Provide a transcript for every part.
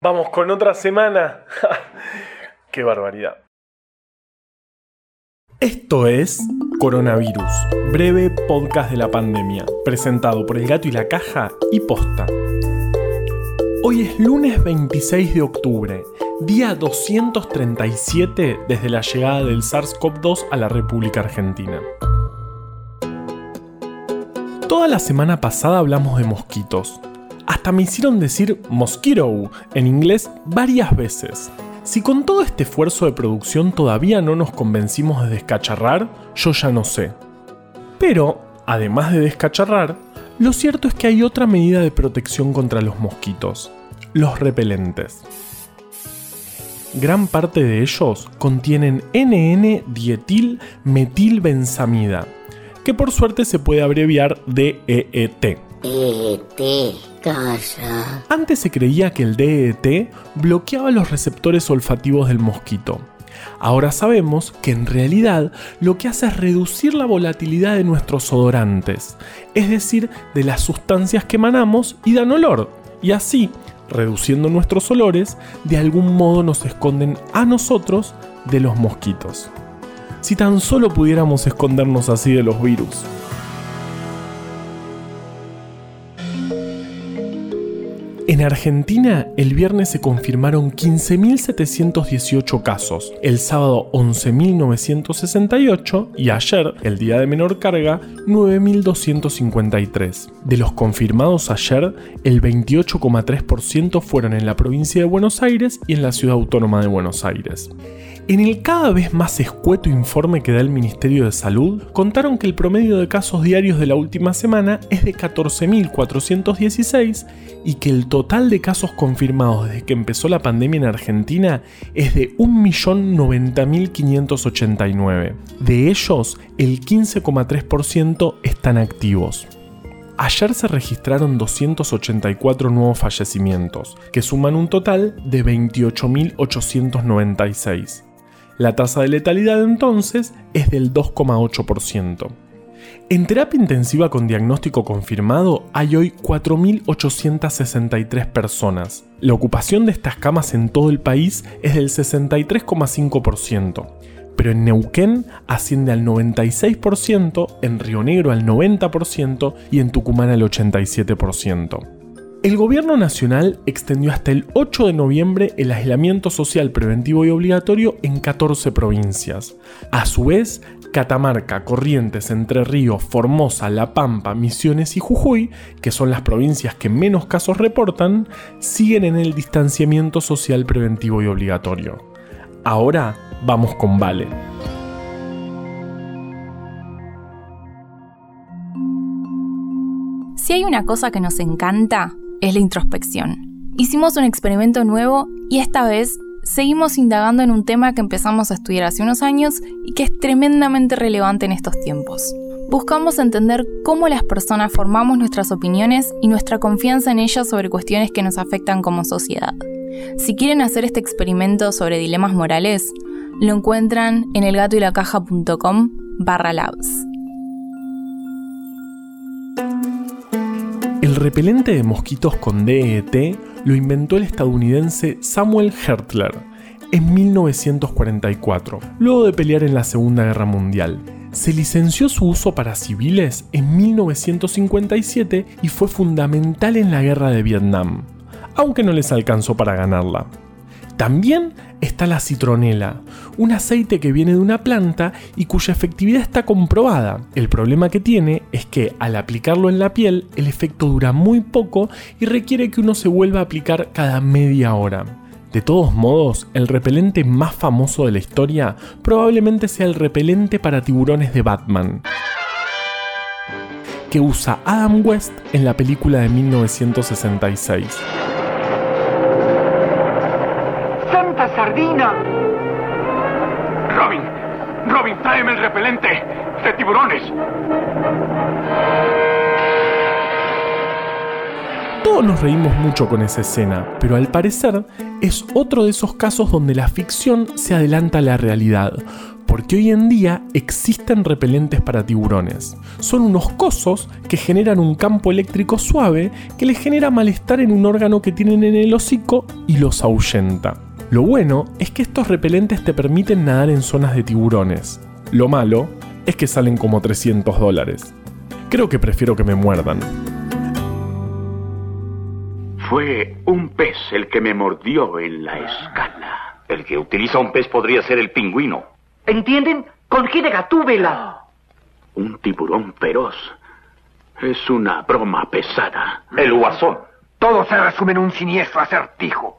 Vamos con otra semana. Qué barbaridad. Esto es Coronavirus, breve podcast de la pandemia, presentado por El Gato y la Caja y Posta. Hoy es lunes 26 de octubre, día 237 desde la llegada del SARS-CoV-2 a la República Argentina. Toda la semana pasada hablamos de mosquitos, hasta me hicieron decir mosquito en inglés varias veces. Si con todo este esfuerzo de producción todavía no nos convencimos de descacharrar, yo ya no sé. Pero, además de descacharrar, lo cierto es que hay otra medida de protección contra los mosquitos, los repelentes. Gran parte de ellos contienen NN-dietil metilbenzamida, que por suerte se puede abreviar DEET. DET, calla. Antes se creía que el DET bloqueaba los receptores olfativos del mosquito. Ahora sabemos que en realidad lo que hace es reducir la volatilidad de nuestros odorantes, es decir, de las sustancias que emanamos y dan olor, y así, reduciendo nuestros olores, de algún modo nos esconden a nosotros de los mosquitos. Si tan solo pudiéramos escondernos así de los virus. En Argentina, el viernes se confirmaron 15.718 casos, el sábado 11.968 y ayer, el día de menor carga, 9.253. De los confirmados ayer, el 28,3% fueron en la provincia de Buenos Aires y en la ciudad autónoma de Buenos Aires. En el cada vez más escueto informe que da el Ministerio de Salud, contaron que el promedio de casos diarios de la última semana es de 14.416 y que el total de casos confirmados desde que empezó la pandemia en Argentina es de 1.090.589. De ellos, el 15,3% están activos. Ayer se registraron 284 nuevos fallecimientos, que suman un total de 28.896. La tasa de letalidad entonces es del 2,8%. En terapia intensiva con diagnóstico confirmado hay hoy 4.863 personas. La ocupación de estas camas en todo el país es del 63,5%, pero en Neuquén asciende al 96%, en Río Negro al 90% y en Tucumán al 87%. El gobierno nacional extendió hasta el 8 de noviembre el aislamiento social preventivo y obligatorio en 14 provincias. A su vez, Catamarca, Corrientes, Entre Ríos, Formosa, La Pampa, Misiones y Jujuy, que son las provincias que menos casos reportan, siguen en el distanciamiento social preventivo y obligatorio. Ahora vamos con Vale. Si hay una cosa que nos encanta, es la introspección. Hicimos un experimento nuevo y esta vez seguimos indagando en un tema que empezamos a estudiar hace unos años y que es tremendamente relevante en estos tiempos. Buscamos entender cómo las personas formamos nuestras opiniones y nuestra confianza en ellas sobre cuestiones que nos afectan como sociedad. Si quieren hacer este experimento sobre dilemas morales, lo encuentran en elgatoylacaja.com barra labs. Repelente de mosquitos con DET lo inventó el estadounidense Samuel Hertler en 1944, luego de pelear en la Segunda Guerra Mundial. Se licenció su uso para civiles en 1957 y fue fundamental en la guerra de Vietnam, aunque no les alcanzó para ganarla. También está la citronela, un aceite que viene de una planta y cuya efectividad está comprobada. El problema que tiene es que al aplicarlo en la piel el efecto dura muy poco y requiere que uno se vuelva a aplicar cada media hora. De todos modos, el repelente más famoso de la historia probablemente sea el repelente para tiburones de Batman que usa Adam West en la película de 1966. Sardina! Robin, Robin, tráeme el repelente de tiburones. Todos nos reímos mucho con esa escena, pero al parecer es otro de esos casos donde la ficción se adelanta a la realidad, porque hoy en día existen repelentes para tiburones. Son unos cosos que generan un campo eléctrico suave que les genera malestar en un órgano que tienen en el hocico y los ahuyenta. Lo bueno es que estos repelentes te permiten nadar en zonas de tiburones. Lo malo es que salen como 300 dólares. Creo que prefiero que me muerdan. Fue un pez el que me mordió en la escala. El que utiliza un pez podría ser el pingüino. ¿Entienden? Conjide Gatúbela. Un tiburón feroz. Es una broma pesada. El guasón. Todo se resume en un siniestro acertijo.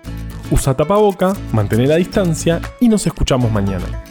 Usa tapaboca, mantén la distancia y nos escuchamos mañana.